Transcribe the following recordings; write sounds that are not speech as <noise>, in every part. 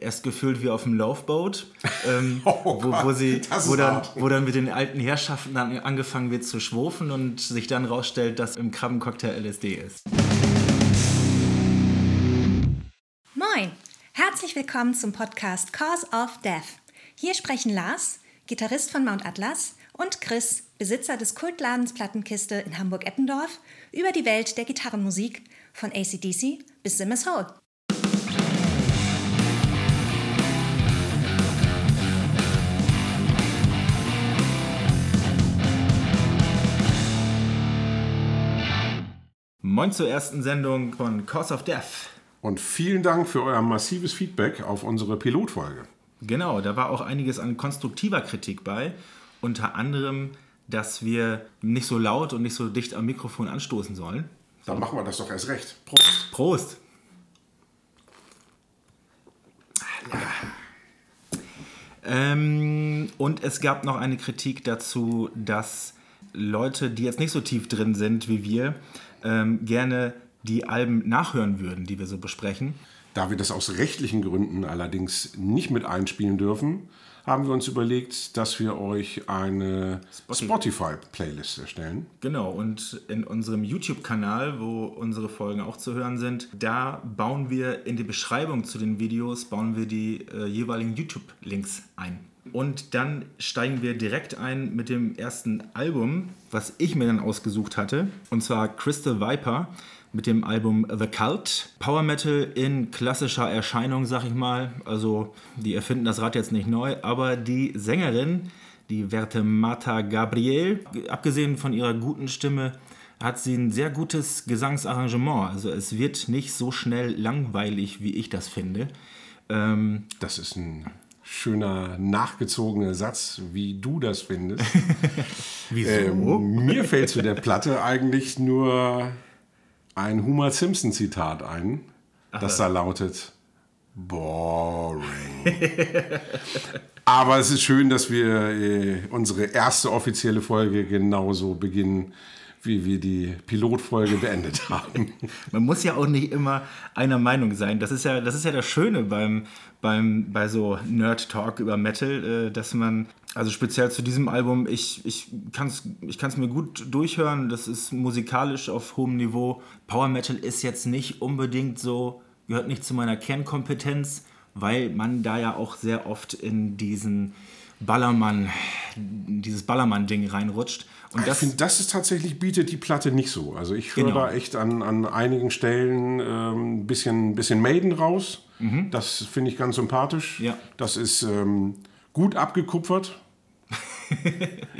erst gefüllt wie auf dem Laufboot, <laughs> ähm, Oh wo, wo, sie, wo, dann, wo dann mit den alten Herrschaften dann angefangen wird zu schwurfen und sich dann rausstellt, dass im Krabbencocktail LSD ist. Moin! Herzlich willkommen zum Podcast Cause of Death. Hier sprechen Lars, Gitarrist von Mount Atlas, und Chris, Besitzer des Kultladens Plattenkiste in Hamburg-Eppendorf, über die Welt der Gitarrenmusik von ACDC bis Simmers Hole. Moin zur ersten Sendung von Cause of Death. Und vielen Dank für euer massives Feedback auf unsere Pilotfolge. Genau, da war auch einiges an konstruktiver Kritik bei. Unter anderem, dass wir nicht so laut und nicht so dicht am Mikrofon anstoßen sollen. Dann machen wir das doch erst recht. Prost. Prost! Ähm, und es gab noch eine Kritik dazu, dass Leute, die jetzt nicht so tief drin sind wie wir, ähm, gerne die Alben nachhören würden, die wir so besprechen. Da wir das aus rechtlichen Gründen allerdings nicht mit einspielen dürfen, haben wir uns überlegt, dass wir euch eine Spotify-Playlist erstellen. Genau, und in unserem YouTube-Kanal, wo unsere Folgen auch zu hören sind, da bauen wir in die Beschreibung zu den Videos, bauen wir die äh, jeweiligen YouTube-Links ein. Und dann steigen wir direkt ein mit dem ersten Album, was ich mir dann ausgesucht hatte, und zwar Crystal Viper mit dem Album The Cult. Power Metal in klassischer Erscheinung, sag ich mal. Also, die erfinden das Rad jetzt nicht neu, aber die Sängerin, die Werte Marta Gabriel, abgesehen von ihrer guten Stimme, hat sie ein sehr gutes Gesangsarrangement. Also, es wird nicht so schnell langweilig, wie ich das finde. Ähm, Das ist ein schöner, nachgezogener Satz, wie du das findest. <laughs> wieso? Ähm, mir fällt zu der Platte eigentlich nur ein Homer Simpson-Zitat ein, das da lautet: Boring. <laughs> Aber es ist schön, dass wir äh, unsere erste offizielle Folge genauso beginnen, wie wir die Pilotfolge beendet <laughs> haben. Man muss ja auch nicht immer einer Meinung sein. Das ist ja das, ist ja das Schöne beim, beim, bei so Nerd-Talk über Metal, äh, dass man, also speziell zu diesem Album, ich, ich kann es ich mir gut durchhören. Das ist musikalisch auf hohem Niveau. Power Metal ist jetzt nicht unbedingt so, gehört nicht zu meiner Kernkompetenz, weil man da ja auch sehr oft in diesen Ballermann, dieses Ballermann-Ding reinrutscht. Und ich das, finde, das ist tatsächlich bietet die Platte nicht so. Also ich höre Genau. da echt an, an einigen Stellen ein ähm, bisschen, bisschen Maiden raus. Das finde ich ganz sympathisch. Mhm. Ja. Das ist ähm, gut abgekupfert. <laughs>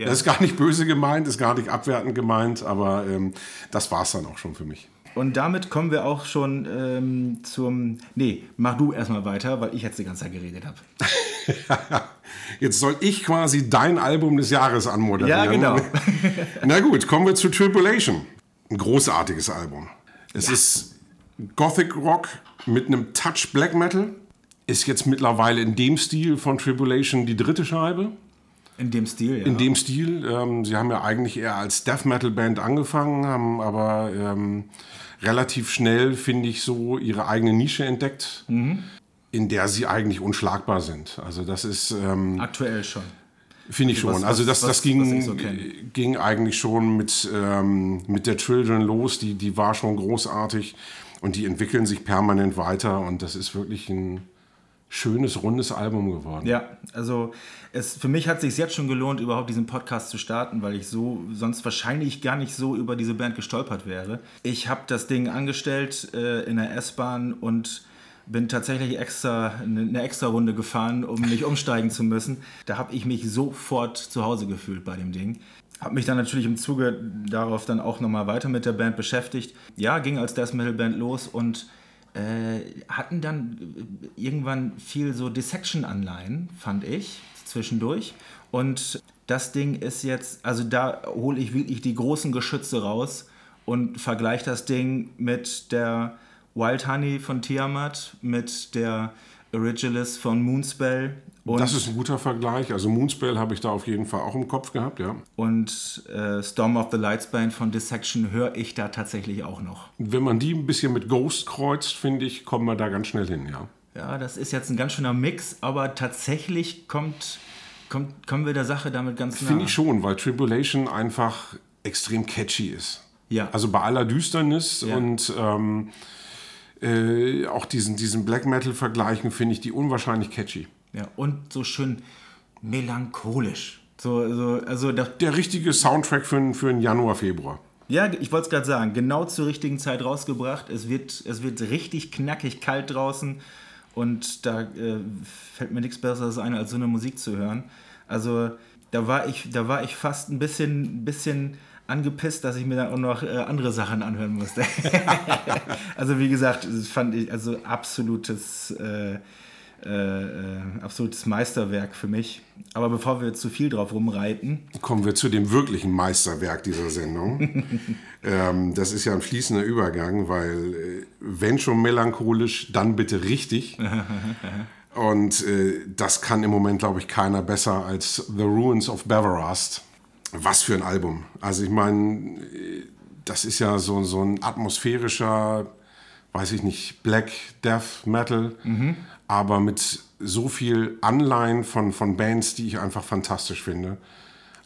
Das ist gar nicht böse gemeint, ist gar nicht abwertend gemeint, aber ähm, das war es dann auch schon für mich. Und damit kommen wir auch schon ähm, zum. Nee, mach du erstmal weiter, weil ich jetzt die ganze Zeit geredet habe. <laughs> Jetzt soll ich quasi dein Album des Jahres anmoderieren. Ja, genau. <laughs> Na gut, kommen wir zu Tribulation. Ein großartiges Album. Es ist Gothic Rock mit einem Touch Black Metal. Ist jetzt mittlerweile in dem Stil von Tribulation die dritte Scheibe. In dem Stil, ja. In dem Stil. Ähm, sie haben ja eigentlich eher als Death Metal Band angefangen, haben aber ähm, relativ schnell, finde ich, so ihre eigene Nische entdeckt, in der sie eigentlich unschlagbar sind. Also das ist... Ähm, Aktuell schon. Finde ich schon. Was- also das, das was ging, so ging eigentlich schon mit, ähm, mit der Children los. Die, die war schon großartig und die entwickeln sich permanent weiter und das ist wirklich ein schönes, rundes Album geworden. Ja, also es, für mich hat es sich jetzt schon gelohnt, überhaupt diesen Podcast zu starten, weil ich so sonst wahrscheinlich gar nicht so über diese Band gestolpert wäre. Ich habe das Ding angestellt äh, in der S-Bahn und bin tatsächlich extra eine, eine extra Runde gefahren, um nicht umsteigen zu müssen. Da habe ich mich sofort zu Hause gefühlt bei dem Ding. Habe mich dann natürlich im Zuge darauf dann auch nochmal weiter mit der Band beschäftigt. Ja, ging als Death Metal Band los und äh, hatten dann irgendwann viel so Dissection-Anleihen, fand ich, zwischendurch. Und das Ding ist jetzt, also da hole ich wirklich die großen Geschütze raus und vergleiche das Ding mit der Wild Honey von Tiamat, mit der Originalist von Moonspell und, Das ist ein guter Vergleich. Also Moonspell habe ich da auf jeden Fall auch im Kopf gehabt, ja. und äh, Storm of the Lights Band von Dissection höre ich da tatsächlich auch noch. Wenn man die ein bisschen mit Ghost kreuzt, finde ich, kommen wir da ganz schnell hin, ja. ja, das ist jetzt ein ganz schöner Mix, aber tatsächlich kommt, kommt, kommen wir der Sache damit ganz nah. Finde ich schon, weil Tribulation einfach extrem catchy ist. Ja. Also bei aller Düsternis Ja. und ähm, äh, auch diesen, diesen Black Metal-Vergleichen finde ich die unwahrscheinlich catchy. Ja, und so schön melancholisch. So, so, also da, Der richtige Soundtrack für, einen- für einen Januar, Februar. ja, ich wollte es gerade sagen, genau zur richtigen Zeit rausgebracht. Es wird, es wird richtig knackig kalt draußen und da äh, fällt mir nichts Besseres ein, als so eine Musik zu hören. Also da war ich, da war ich fast ein bisschen, ein bisschen angepisst, dass ich mir dann auch noch äh, andere Sachen anhören musste. <laughs> also wie gesagt, das fand ich also absolutes, äh, äh, äh, absolutes Meisterwerk für mich. Aber bevor wir zu viel drauf rumreiten, Kommen wir zu dem wirklichen Meisterwerk dieser Sendung. <laughs> ähm, das ist ja ein fließender Übergang, weil äh, wenn schon melancholisch, dann bitte richtig. <laughs> Und äh, das kann im Moment, glaube ich, keiner besser als The Ruins of Beverast. Was für ein Album. Also ich meine, das ist ja so, so ein atmosphärischer, weiß ich nicht, Black Death Metal, aber mit so viel Anleihen von, von Bands, die ich einfach fantastisch finde.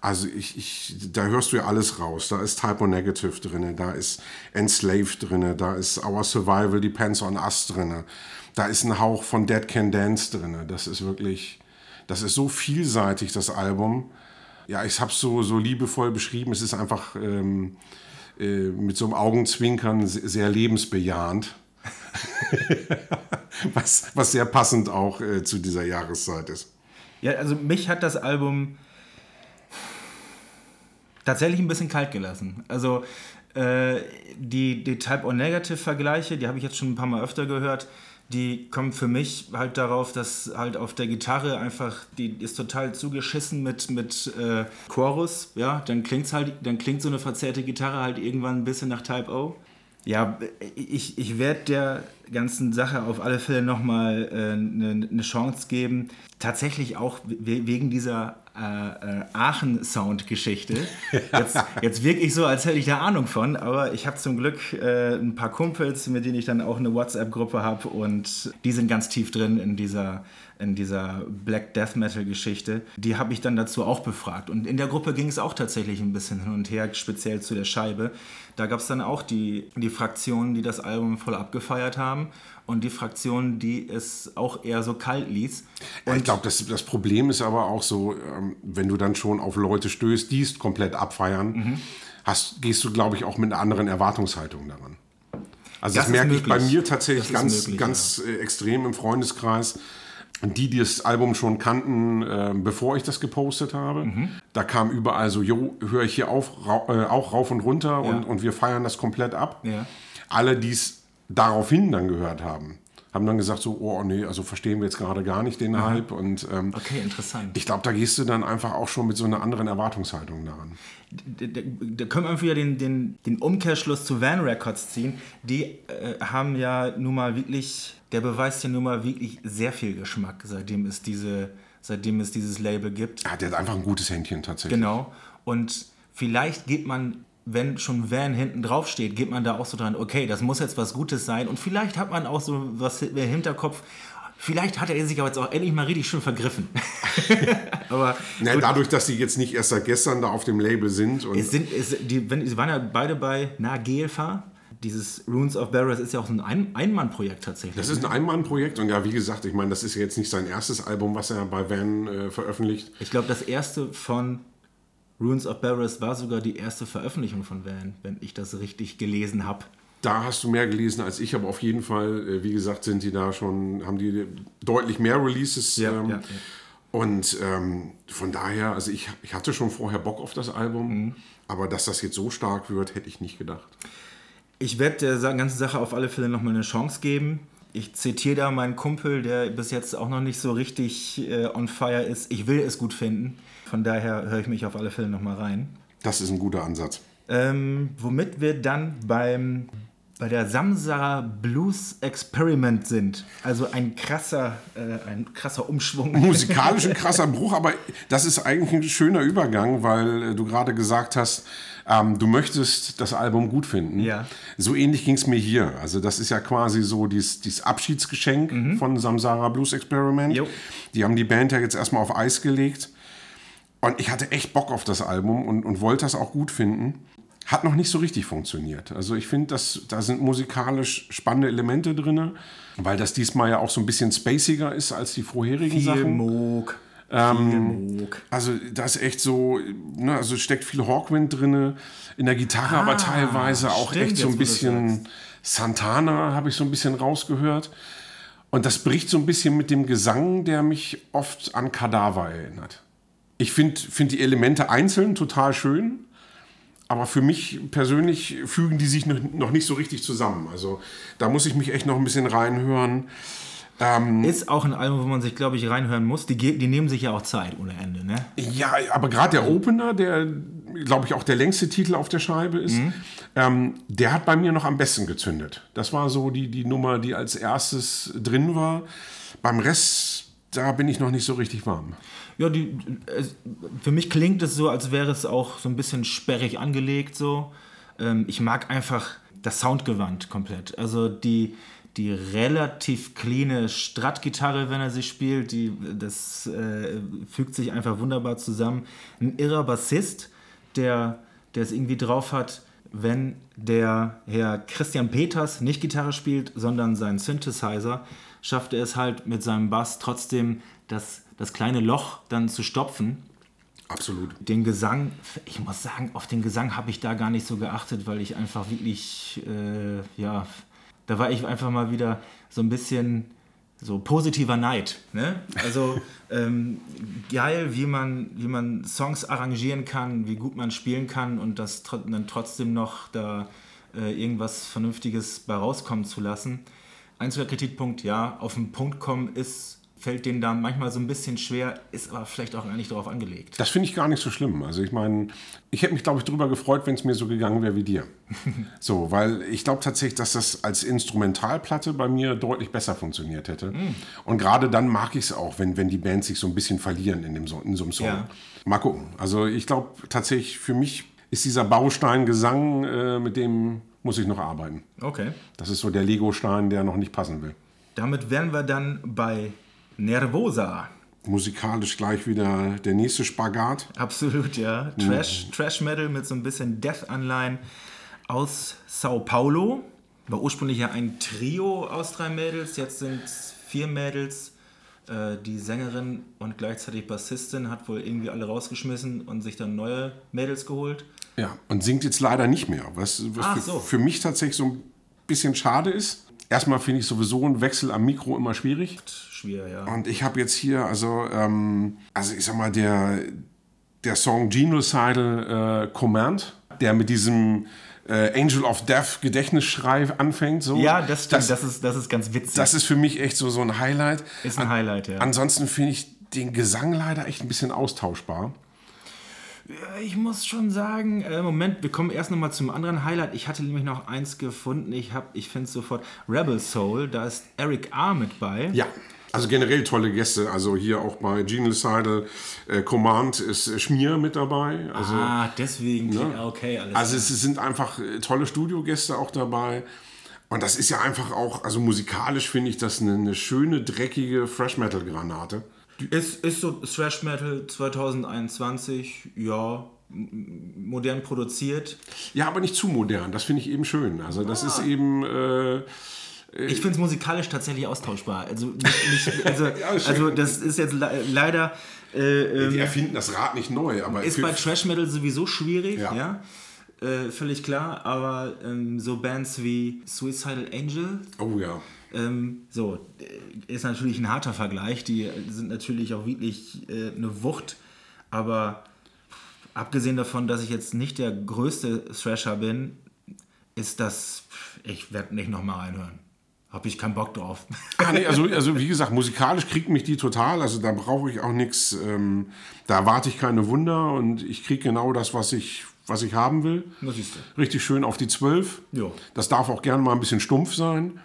Also ich, ich, da hörst du ja alles raus. Da ist Typo Negative drin, da ist Enslaved drin, da ist Our Survival Depends on Us drin, da ist ein Hauch von Dead Can Dance drin. Das ist wirklich, das ist so vielseitig, das Album. Ja, ich habe es so, so liebevoll beschrieben. Es ist einfach ähm, äh, mit so einem Augenzwinkern se- sehr lebensbejahend. <laughs> was, was sehr passend auch äh, zu dieser Jahreszeit ist. Ja, also mich hat das Album tatsächlich ein bisschen kalt gelassen. Also äh, die, die Type-O-Negative-Vergleiche, die habe ich jetzt schon ein paar Mal öfter gehört, die kommen für mich halt darauf, dass halt auf der Gitarre einfach, die ist total zugeschissen mit, mit äh, Chorus, ja, dann klingt's halt, dann klingt so eine verzerrte Gitarre halt irgendwann ein bisschen nach Type O. Ja, ich, ich werde der ganzen Sache auf alle Fälle nochmal eine äh, ne- ne Chance geben. Tatsächlich auch we wegen dieser äh, äh, Aachen-Sound-Geschichte. <laughs> Jetzt, jetzt wirke ich so, als hätte ich da Ahnung von, aber ich habe zum Glück äh, ein paar Kumpels, mit denen ich dann auch eine WhatsApp-Gruppe habe und die sind ganz tief drin in dieser, in dieser Black Death Metal-Geschichte. Die habe ich dann dazu auch befragt. Und in der Gruppe ging es auch tatsächlich ein bisschen hin und her, speziell zu der Scheibe. Da gab es dann auch die, die Fraktionen, die das Album voll abgefeiert haben und die Fraktionen, die es auch eher so kalt ließ. Ja, ich glaube, das, das Problem ist aber auch so, ähm, wenn du dann schon auf Leute stößt, die es komplett abfeiern, Mhm. hast, gehst du, glaube ich, auch mit einer anderen Erwartungshaltung daran. Also das, Das merke ich bei mir tatsächlich Das ganz, möglich, ganz äh, extrem im Freundeskreis. Die, die das Album schon kannten, äh, bevor ich das gepostet habe, Mhm. da kam überall so, jo, höre ich hier auf, rau, äh, auch rauf und runter und, und wir feiern das komplett ab. Ja. Alle, die es daraufhin dann gehört haben, haben dann gesagt so, oh nee, also verstehen wir jetzt gerade gar nicht den Hype. Und ähm, Okay, interessant. ich glaube, da gehst du dann einfach auch schon mit so einer anderen Erwartungshaltung daran. da, da, da können wir wieder den, den, den Umkehrschluss zu Van Records ziehen. Die äh, haben ja nun mal wirklich, der beweist ja nun mal wirklich sehr viel Geschmack, seitdem es, diese, seitdem es dieses Label gibt. Ja, der hat einfach ein gutes Händchen tatsächlich. Genau. Und vielleicht geht man, wenn schon Van hinten drauf steht, geht man da auch so dran, okay, das muss jetzt was Gutes sein. Und vielleicht hat man auch so was im Hinterkopf. Vielleicht hat er sich aber jetzt auch endlich mal richtig schön vergriffen. <laughs> aber Na, gut, dadurch, dass die jetzt nicht erst seit gestern da auf dem Label sind. Und Es sind, es, die, wenn, sie waren ja beide bei na. Dieses Runes of Barrows ist ja auch so ein ein Einmannprojekt tatsächlich. das ist ein Einmannprojekt und ja, wie gesagt, ich meine, das ist ja jetzt nicht sein erstes Album, was er bei Van äh, veröffentlicht. ich glaube, das erste von Runes of Barrows war sogar die erste Veröffentlichung von Van, wenn ich das richtig gelesen habe. Da hast du mehr gelesen als ich, aber auf jeden Fall, äh, wie gesagt, sind die da schon, haben die deutlich mehr Releases. Ja, ähm, ja, ja. Und ähm, von daher, also ich, ich hatte schon vorher Bock auf das Album, Mhm. aber dass das jetzt so stark wird, hätte ich nicht gedacht. Ich werde der ganzen Sache auf alle Fälle nochmal eine Chance geben. Ich zitiere da meinen Kumpel, der bis jetzt auch noch nicht so richtig äh, on fire ist. Ich will es gut finden. Von daher höre ich mich auf alle Fälle nochmal rein. Das ist ein guter Ansatz. Ähm, womit wir dann beim, bei der Samsara Blues Experiment sind. Also ein krasser, äh, ein krasser Umschwung. Musikalisch ein <laughs> krasser Bruch, aber das ist eigentlich ein schöner Übergang, weil äh, du gerade gesagt hast, ähm, du möchtest das Album gut finden. Ja. So ähnlich ging es mir hier. Also das ist ja quasi so dieses, dieses Abschiedsgeschenk von Samsara Blues Experiment. Jo. Die haben die Band ja jetzt erstmal auf Eis gelegt. Und ich hatte echt Bock auf das Album und, und wollte das auch gut finden. Hat noch nicht so richtig funktioniert. Also ich finde, da sind musikalisch spannende Elemente drin, weil das diesmal ja auch so ein bisschen spaciger ist als die vorherigen Viel Sachen. Moog. Viel Moog. Also da ist echt so, ne, also steckt viel Hawkwind drin, in der Gitarre aber teilweise auch stimmt, echt so ein bisschen Santana habe ich so ein bisschen rausgehört. Und das bricht so ein bisschen mit dem Gesang, der mich oft an Kadaver erinnert. Ich finde find die Elemente einzeln total schön, aber für mich persönlich fügen die sich noch, nicht so richtig zusammen. Also da muss ich mich echt noch ein bisschen reinhören. Ist auch ein Album, wo man sich, glaube ich, reinhören muss. Die, die nehmen sich ja auch Zeit ohne Ende, ne? Ja, aber gerade der Opener, der, glaube ich, auch der längste Titel auf der Scheibe ist, ähm, der hat bei mir noch am besten gezündet. Das war so die, die Nummer, die als erstes drin war. Beim Rest, da bin ich noch nicht so richtig warm. Ja, die, es, für mich klingt es so, als wäre es auch so ein bisschen sperrig angelegt. So. Ähm, ich mag einfach das Soundgewand komplett. Also die, die relativ cleane Strat-Gitarre, wenn er sie spielt, die, das äh, fügt sich einfach wunderbar zusammen. Ein irrer Bassist, der, es irgendwie drauf hat, wenn der Herr Christian Peters nicht Gitarre spielt, sondern sein Synthesizer, schafft er es halt mit seinem Bass trotzdem das, das kleine Loch dann zu stopfen. Absolut. Den Gesang, ich muss sagen, auf den Gesang habe ich da gar nicht so geachtet, weil ich einfach wirklich, äh, ja, da war ich einfach mal wieder so ein bisschen so positiver Neid. Ne? Also <laughs> ähm, geil, wie man, wie man Songs arrangieren kann, wie gut man spielen kann und das tr dann trotzdem noch da äh, irgendwas Vernünftiges bei rauskommen zu lassen. Einziger Kritikpunkt, ja, auf den Punkt kommen ist, fällt denen da manchmal so ein bisschen schwer, ist aber vielleicht auch gar nicht darauf angelegt. Das finde ich gar nicht so schlimm. Also ich meine, ich hätte mich, glaube ich, darüber gefreut, wenn es mir so gegangen wäre wie dir. <laughs> so, weil ich glaube tatsächlich, dass das als Instrumentalplatte bei mir deutlich besser funktioniert hätte. Und gerade dann mag ich es auch, wenn, wenn die Bands sich so ein bisschen verlieren in, dem so, in so einem Song. Ja. Mal gucken. Also ich glaube tatsächlich, für mich ist dieser Baustein Gesang, äh, mit dem muss ich noch arbeiten. Okay. Das ist so der Lego-Stein, der noch nicht passen will. Damit wären wir dann bei Nervosa. Musikalisch gleich wieder der nächste Spagat. Absolut, ja. Trash, Trash Metal mit so ein bisschen Death-Anleihen aus Sao Paulo. War ursprünglich ja ein Trio aus drei Mädels, jetzt sind es vier Mädels. Äh, Die Sängerin und gleichzeitig Bassistin hat wohl irgendwie alle rausgeschmissen und sich dann neue Mädels geholt. Ja, und singt jetzt leider nicht mehr. Was, was für, so. für mich tatsächlich so ein bisschen schade ist. Erstmal finde ich sowieso einen Wechsel am Mikro immer schwierig. Schwer, ja. Und ich habe jetzt hier, also, ähm, also ich sag mal, der, der Song Genocidal äh, Command, der mit diesem äh, Angel of Death Gedächtnisschrei anfängt. So. Ja, das stimmt, Das, das, ist, das ist ganz witzig. das ist für mich echt so, so ein Highlight. ist ein Highlight, ja. Ansonsten finde ich den Gesang leider echt ein bisschen austauschbar. Ich muss schon sagen, äh, Moment, wir kommen erst nochmal zum anderen Highlight. Ich hatte nämlich noch eins gefunden. Ich, hab- ich finde es sofort Rebel Soul. Da ist Eric A. mit bei. Ja. Also generell tolle Gäste. Also hier auch bei Genocidal äh, Command ist äh, Schmier mit dabei. Also, ah, deswegen. Ja. Okay, alles also es sind einfach äh, tolle Studiogäste auch dabei. Und das ist ja einfach auch, also musikalisch finde ich das eine, eine schöne, dreckige Fresh Metal Granate. Ist, ist so Thrash Metal 2021, ja, modern produziert. Ja, aber nicht zu modern. Das finde ich eben schön. Also das Ah. ist eben. Äh, Ich finde es musikalisch tatsächlich austauschbar. Also, nicht, <laughs> also, Ja, also das ist jetzt le leider. Äh, die ähm, erfinden das Rad nicht neu, aber ist bei Trash Metal sowieso schwierig, ja. Ja. Äh, völlig klar, aber ähm, so Bands wie Suicidal Angel, Oh ja. Ähm, so, äh, ist natürlich ein harter Vergleich, die sind natürlich auch wirklich äh, eine Wucht, aber abgesehen davon, dass ich jetzt nicht der größte Thrasher bin, ist das, ich werde nicht nochmal reinhören. Habe ich keinen Bock drauf. Ah, nee, also, also wie gesagt, musikalisch kriegt mich die total. Also da brauche ich auch nichts, ähm, da erwarte ich keine Wunder und ich kriege genau das, was ich, was ich haben will. Richtig schön auf die 12. Jo. Das darf auch gerne mal ein bisschen stumpf sein.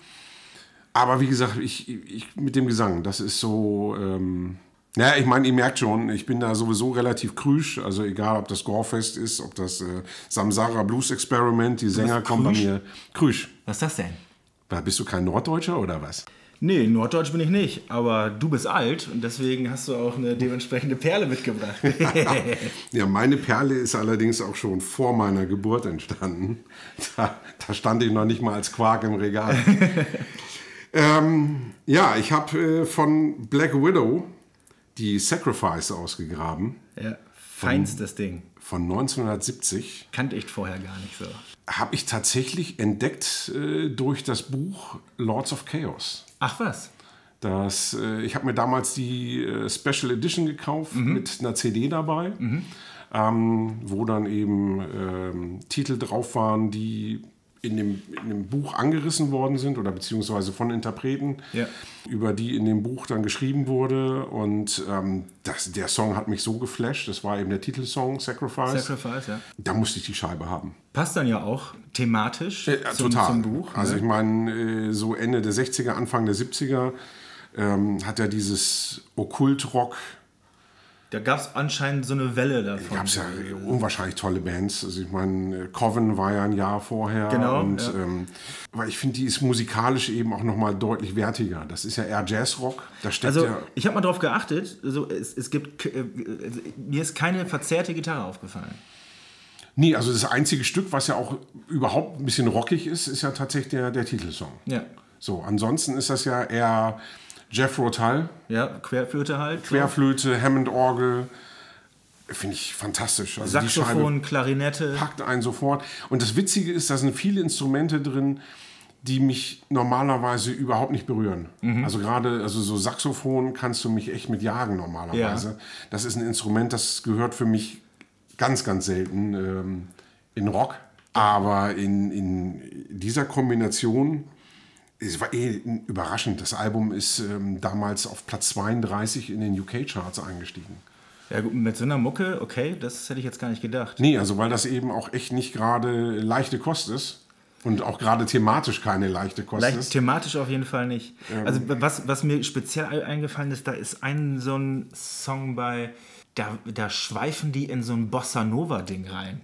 Aber wie gesagt, ich, ich mit dem Gesang, das ist so, ähm, Ja, ich meine, ihr merkt schon, ich bin da sowieso relativ krüsch. Also egal, ob das Gorefest ist, ob das äh, Samsara Blues Experiment, die Sänger kommen bei krüsch? mir. Krüsch. Was ist das denn? Da Bist du kein Norddeutscher oder was? Nee, Norddeutsch bin ich nicht, aber du bist alt und deswegen hast du auch eine dementsprechende Perle mitgebracht. <laughs> Ja, meine Perle ist allerdings auch schon vor meiner Geburt entstanden. Da, da stand ich noch nicht mal als Quark im Regal. <laughs> ähm, ja, ich habe äh, von Black Widow die Sacrifice ausgegraben ja, feinstes Ding. von 1970. Kannte ich vorher gar nicht so. Habe ich tatsächlich entdeckt äh, durch das Buch Lords of Chaos. Ach was? Das, äh, ich habe mir damals die äh, Special Edition gekauft mit einer CD dabei, ähm, wo dann eben ähm, Titel drauf waren, die in dem, in dem Buch angerissen worden sind oder beziehungsweise von Interpreten, Ja. über die in dem Buch dann geschrieben wurde. Und ähm, das, der Song hat mich so geflasht. Das war eben der Titelsong Sacrifice. Sacrifice, ja. da musste ich die Scheibe haben. Passt dann ja auch thematisch Ja, zum, total. zum Buch. Also ne? ich meine, äh, so Ende der 60er, Anfang der 70er ähm, hat er dieses Okkultrock, Da gab es anscheinend so eine Welle davon. gab es ja unwahrscheinlich tolle Bands. Also ich meine, äh, Coven war ja ein Jahr vorher. Genau, Und, ja. ähm, weil ich finde, die ist musikalisch eben auch nochmal deutlich wertiger. Das ist ja eher Jazzrock. Da steckt Also ja... ich habe mal drauf geachtet, also es, es gibt, äh, mir ist keine verzerrte Gitarre aufgefallen. Nee, also das einzige Stück, was ja auch überhaupt ein bisschen rockig ist, ist ja tatsächlich der, der Titelsong. Ja, So, ansonsten ist das ja eher Jeff Rotal, ja Querflöte halt. so. Querflöte, Hammond-Orgel. Finde ich fantastisch. Also Saxophon, Klarinette. packt einen sofort. Und das Witzige ist, da sind viele Instrumente drin, die mich normalerweise überhaupt nicht berühren. Mhm. Also gerade also so Saxophon kannst du mich echt mit jagen normalerweise. Ja. Das ist ein Instrument, das gehört für mich ganz, ganz selten ähm, in Rock. Aber in, in dieser Kombination, es war eh überraschend. Das Album ist ähm, damals auf Platz 32 in den UK-Charts eingestiegen. Ja, gut, mit so einer Mucke, okay, das hätte ich jetzt gar nicht gedacht. Nee, also weil das eben auch echt nicht gerade leichte Kost ist und auch gerade thematisch keine leichte Kost Leicht ist. thematisch auf jeden Fall nicht. Also was, was mir speziell ein- eingefallen ist, da ist ein so ein Song bei, da, da schweifen die in so ein Bossa Nova Ding rein.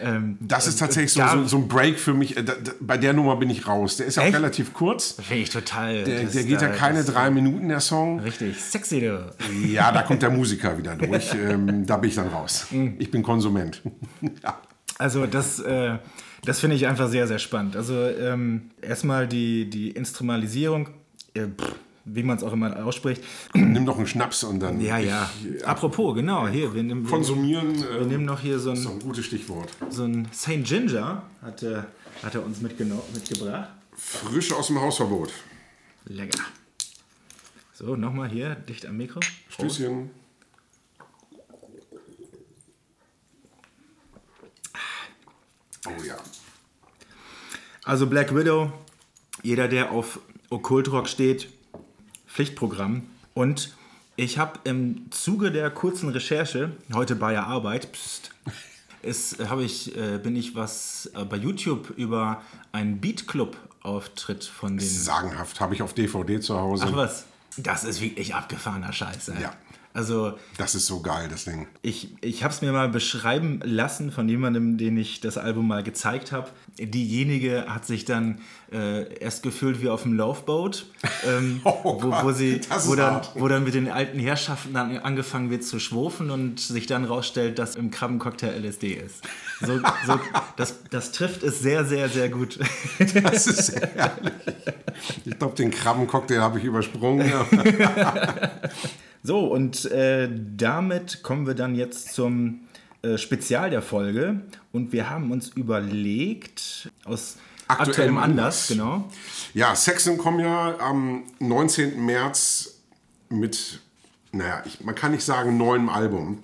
Ähm, Das ist tatsächlich so, da- so, so ein Break für mich. Äh, Da, da, bei der Nummer bin ich raus. Der ist ja auch relativ kurz. Finde ich total. Der, der geht ja da- keine drei Minuten, der Song. Richtig, sexy du. Ja, da kommt der Musiker wieder durch. Ähm, da bin ich dann raus. Mhm. Ich bin Konsument. <laughs> ja. Also das, äh, das finde ich einfach sehr, sehr spannend. Also ähm, erstmal die, die Instrumentalisierung, äh, pff, wie man es auch immer ausspricht. Nimm doch einen Schnaps und dann. Ja, ja. Ich, äh, Apropos, genau, hier, wir nehmen, wir, konsumieren. wir Äh, nehmen noch hier so ist ein, doch ein gutes Stichwort. so ein St. Ginger, hat, er- hat er uns mitgebracht. Frisch aus dem Hausverbot. Lecker. So, nochmal hier, dicht am Mikro. Stößchen. Oh ja. Also Black Widow, jeder, der auf Okkultrock steht, Pflichtprogramm. Und ich habe im Zuge der kurzen Recherche, heute bei der Arbeit, pst, ist, hab ich, äh, bin ich was äh, bei YouTube über einen Beat-Club-Auftritt von den... Sagenhaft. Habe ich auf DVD zu Hause. Ach was, das ist wirklich abgefahrener Scheiß. Ey. Ja. Also Das ist so geil, das Ding. ich, ich habe es mir mal beschreiben lassen von jemandem, den ich das Album mal gezeigt habe. Diejenige hat sich dann äh, erst gefühlt wie auf dem Laufboot, ähm, <laughs> Oh wo, wo, sie, wo, dann, wo dann mit den alten Herrschaften dann angefangen wird zu schwurfen und sich dann rausstellt, dass im Krabbencocktail LSD ist. So, so, das, das trifft es sehr, sehr, sehr gut. <laughs> Das ist sehr herrlich. Ich glaube, den Krabbencocktail habe ich übersprungen. <laughs> So, und äh, damit kommen wir dann jetzt zum äh, Spezial der Folge. Und wir haben uns überlegt, aus Aktuellem Anlass. Genau. Ja, Saxon kommen ja am 19. März mit, naja, ich, man kann nicht sagen neuem Album.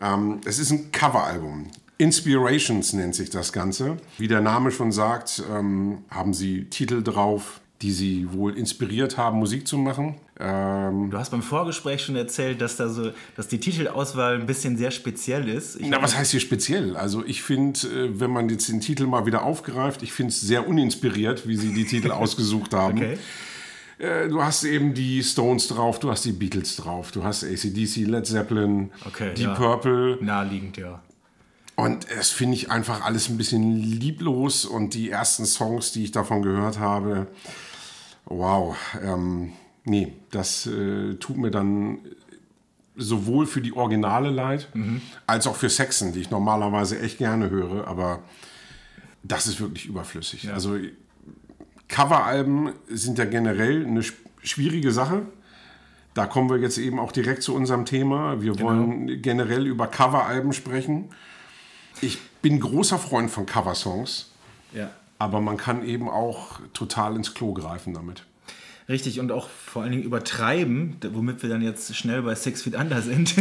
Ähm, es ist ein Coveralbum. Inspirations nennt sich das Ganze. Wie der Name schon sagt, ähm, haben sie Titel drauf, die sie wohl inspiriert haben, Musik zu machen. Ähm, Du hast beim Vorgespräch schon erzählt, dass, da so, dass die Titelauswahl ein bisschen sehr speziell ist. Ich Na, was heißt hier speziell? Also ich finde, äh, wenn man jetzt den Titel mal wieder aufgreift, ich finde es sehr uninspiriert, wie sie die Titel <laughs> ausgesucht haben. Okay. äh, du hast eben die Stones drauf, du hast die Beatles drauf, du hast ACDC, Led Zeppelin, Okay, Deep ja. Purple. Naheliegend, ja. Und es finde ich einfach alles ein bisschen lieblos und die ersten Songs, die ich davon gehört habe, wow, ähm, nee, das äh, tut mir dann sowohl für die Originale leid, als auch für Saxon, die ich normalerweise echt gerne höre, aber das ist wirklich überflüssig. Also Coveralben sind ja generell eine sch- schwierige Sache. Da kommen wir jetzt eben auch direkt zu unserem Thema. Wir wollen generell über Coveralben sprechen. Ich bin großer Freund von Coversongs, Ja. aber man kann eben auch total ins Klo greifen damit. Richtig, und auch vor allen Dingen übertreiben, womit wir dann jetzt schnell bei Six Feet Under sind.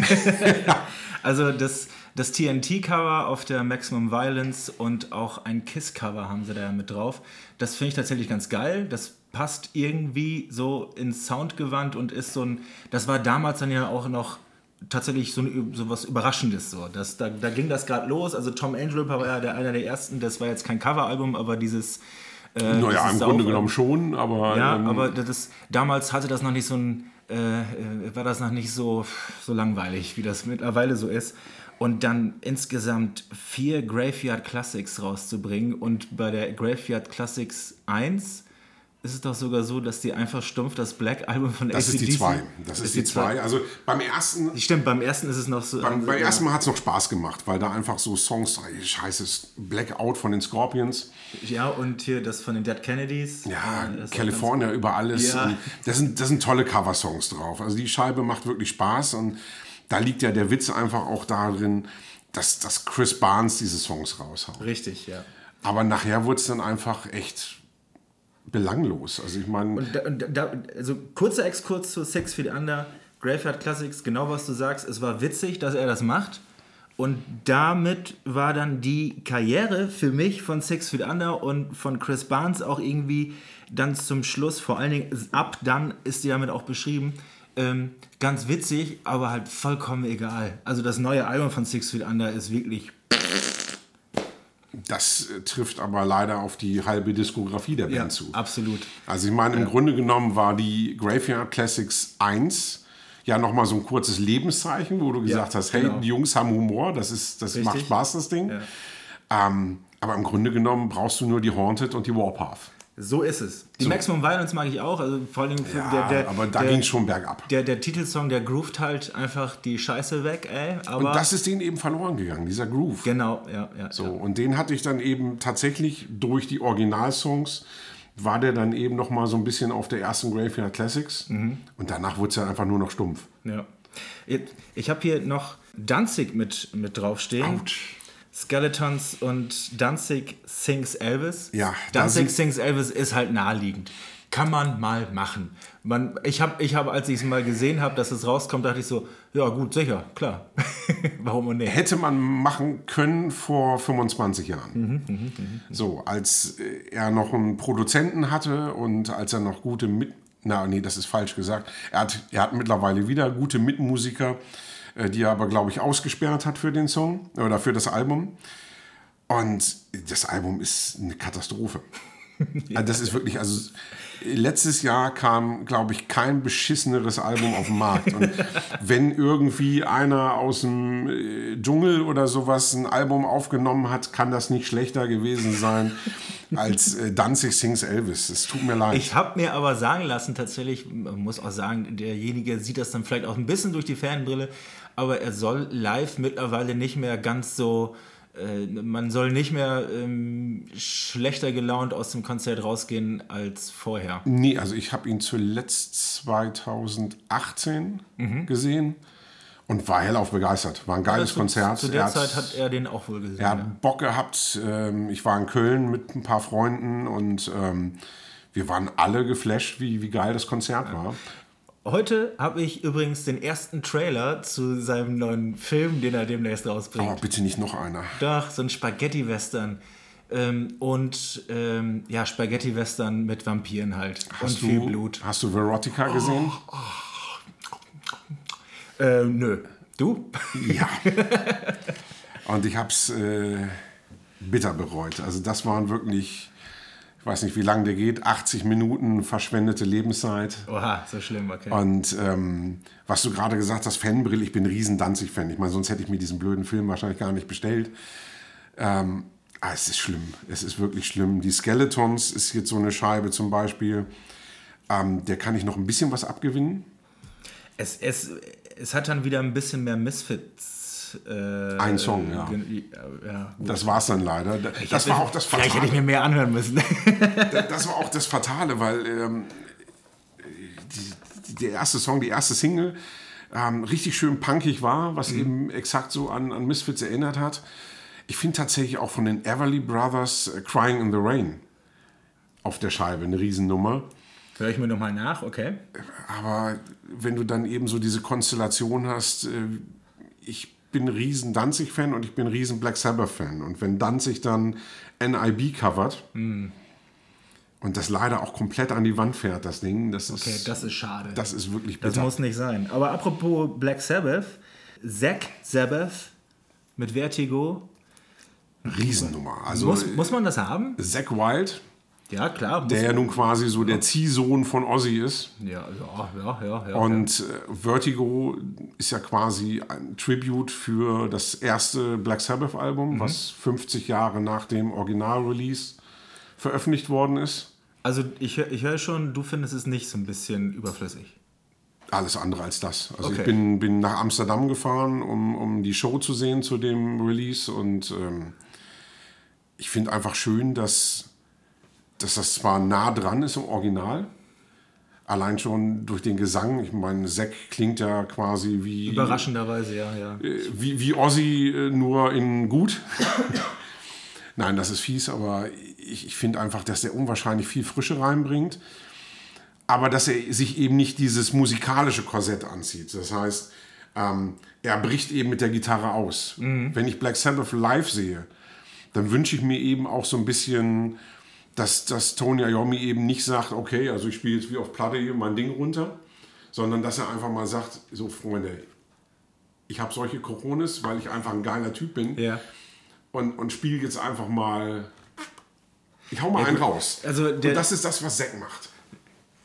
<laughs> also das, das TNT-Cover auf der Maximum Violence und auch ein Kiss-Cover haben sie da ja mit drauf. Das finde ich tatsächlich ganz geil. Das passt irgendwie so ins Soundgewand und ist so ein. Das war damals dann ja auch noch tatsächlich so, ein, so was Überraschendes. So. Das, da, da ging das gerade los. Also Tom Angel war ja der, einer der ersten, das war jetzt kein Coveralbum, aber dieses. Äh, Naja, im Grunde genommen schon, aber, ja, ähm, aber das damals hatte das noch nicht so ein, äh, äh, war das noch nicht so, so langweilig, wie das mittlerweile so ist. Und dann insgesamt vier Graveyard Classics rauszubringen und bei der Graveyard Classics 1 ist es doch sogar so, dass die einfach stumpf das Black Album von das ist die AC/DC zwei. Das ist, die zwei. Also beim ersten Stimmt, beim ersten ist es noch so. Beim, beim ja. ersten Mal hat es noch Spaß gemacht, weil da einfach so Songs, scheiße, Blackout von den Scorpions, Ja, und hier das von den Dead Kennedys. ja, Äh, California über alles. Ja. Das, sind, das sind tolle Coversongs drauf. Also die Scheibe macht wirklich Spaß und da liegt ja der Witz einfach auch darin, dass, dass Chris Barnes diese Songs raushaut. Richtig, ja. Aber nachher wurde es dann einfach echt belanglos. Also ich meine, Und da, und da, also kurzer Exkurs zu Six Feet Under, Graveyard Classics, genau was du sagst. Es war witzig, dass er das macht. Und damit war dann die Karriere für mich von Six Feet Under und von Chris Barnes auch irgendwie dann zum Schluss, vor allen Dingen ab dann ist die damit auch beschrieben, ähm, ganz witzig, aber halt vollkommen egal. Also das neue Album von Six Feet Under ist wirklich das äh, trifft aber leider auf die halbe Diskografie der Band ja, zu. absolut. Also ich meine, im Grunde genommen war die Graveyard Classics 1 ja nochmal so ein kurzes Lebenszeichen, wo du gesagt hast, hey, genau. die Jungs haben Humor, das, ist, das macht. Spaß, das Ding. Ähm, aber im Grunde genommen brauchst du nur die Haunted und die Warpath. So ist es. Die Maximum Violence mag ich auch, also vor allem für Ja, der, der, aber da ging es schon bergab. Der, der Titelsong, der groovt halt einfach die Scheiße weg, ey. Aber Und das ist denen eben verloren gegangen, dieser Groove. genau, ja, ja. So, ja. und den hatte ich dann eben tatsächlich durch die Originalsongs, war der dann eben noch mal so ein bisschen auf der ersten Graveyard Classics. Mhm. Und danach wurde es ja einfach nur noch stumpf. ja. Ich, ich habe hier noch Danzig mit, mit draufstehen. Autsch. Skeletons und Danzig Sings Elvis. Ja, da Danzig Sings Elvis ist halt naheliegend. Kann man mal machen. Man, ich habe, ich hab, als ich es mal gesehen habe, dass es rauskommt, dachte ich so, ja gut, sicher, klar. <laughs> Warum und nicht? Hätte man machen können vor 25 Jahren. Mhm, So, als äh, er noch einen Produzenten hatte und als er noch gute Mit... Na, nee, das ist falsch gesagt. Er hat, er hat mittlerweile wieder gute Mitmusiker, die er aber, glaube ich, ausgesperrt hat für den Song oder für das Album. Und das Album ist eine Katastrophe. <laughs> Also Das ist wirklich, also letztes Jahr kam, glaube ich, kein beschisseneres Album auf den Markt. Und <laughs> wenn irgendwie einer aus dem äh, Dschungel oder sowas ein Album aufgenommen hat, kann das nicht schlechter gewesen sein als äh, Danzig Sings Elvis. Es tut mir leid. Ich habe mir aber sagen lassen, tatsächlich, man muss auch sagen, derjenige sieht das dann vielleicht auch ein bisschen durch die Fernbrille, aber er soll live mittlerweile nicht mehr ganz so, äh, man soll nicht mehr ähm, schlechter gelaunt aus dem Konzert rausgehen als vorher. Nee, also ich habe ihn zuletzt 2018 gesehen und war hellauf begeistert. War ein geiles zu, Konzert. Zu Er der hat- Zeit hat er den auch wohl gesehen. Er hat ja. Bock gehabt. Ähm, ich war in Köln mit ein paar Freunden und ähm, wir waren alle geflasht, wie, wie geil das Konzert war. Heute habe ich übrigens den ersten Trailer zu seinem neuen Film, den er demnächst rausbringt. Aber bitte nicht noch einer. Doch, so ein Spaghetti-Western. Ähm, und ähm, ja, Spaghetti-Western mit Vampiren halt. und Hast viel du, Blut. Hast du Verotica gesehen? Äh, nö. Du? Ja. <laughs> Und ich habe es äh, bitter bereut. Also das waren wirklich Ich weiß nicht, wie lange der geht. 80 Minuten verschwendete Lebenszeit. Oha, so schlimm, okay. Und ähm, was du gerade gesagt hast, Fanbrill, ich bin riesen Danzig-Fan. Ich meine, sonst hätte ich mir diesen blöden Film wahrscheinlich gar nicht bestellt. Ähm, ah, es ist schlimm. Es ist wirklich schlimm. Die Skeletons ist jetzt so eine Scheibe zum Beispiel. Ähm, der kann ich noch ein bisschen was abgewinnen. Es, es, es hat dann wieder ein bisschen mehr Misfits. Äh, Ein Song, ja. ja. Das war es dann leider. Das hätte- war auch das Vielleicht hätte ich Fatale. mir mehr anhören müssen. Das war auch das Fatale, weil ähm, die, der erste Song, die erste Single, ähm, richtig schön punkig war, was eben exakt so an, an Misfits erinnert hat. Ich finde tatsächlich auch von den Everly Brothers äh, Crying in the Rain auf der Scheibe eine Riesennummer. Höre ich mir nochmal nach, okay. Aber wenn du dann eben so diese Konstellation hast, äh, ich bin riesen Danzig-Fan und ich bin riesen Black Sabbath-Fan. Und wenn Danzig dann NIB covert Hm. und das leider auch komplett an die Wand fährt, das Ding, das ist, Okay, das ist schade. das ist wirklich Das bitter. muss nicht sein. Aber apropos Black Sabbath, Zack Sabbath mit Vertigo. Riesennummer. Also Muss, muss man das haben? Zack Wild, Ja, klar. Der ja nun quasi so der Ziehsohn von Ozzy ist. ja, ja, ja, ja. ja Und äh, Vertigo ist ja quasi ein Tribute für das erste Black Sabbath-Album, was 50 Jahre nach dem Original-Release veröffentlicht worden ist. Also ich, ich höre schon, du findest es nicht so ein bisschen überflüssig. Alles andere als das. Also Okay. ich bin, bin nach Amsterdam gefahren, um, um die Show zu sehen zu dem Release. Und ähm, ich finde einfach schön, dass, dass das zwar nah dran ist im Original, allein schon durch den Gesang. Ich meine, Zack klingt ja quasi wie, Überraschenderweise, ja, ja. äh, wie, wie Ozzy, äh, nur in gut. <coughs> Nein, das ist fies, aber ich, ich finde einfach, dass er unwahrscheinlich viel Frische reinbringt. Aber dass er sich eben nicht dieses musikalische Korsett anzieht. Das heißt, ähm, er bricht eben mit der Gitarre aus. Wenn ich Black Sabbath live sehe, dann wünsche ich mir eben auch so ein bisschen, dass, dass Tony Iommi eben nicht sagt, okay, also ich spiele jetzt wie auf Platte hier mein Ding runter, sondern dass er einfach mal sagt, so Freunde, ich habe solche Coronis, weil ich einfach ein geiler Typ bin Ja. und, und spiele jetzt einfach mal, ich hau mal einen raus. Also der- und das ist das, was Zack macht.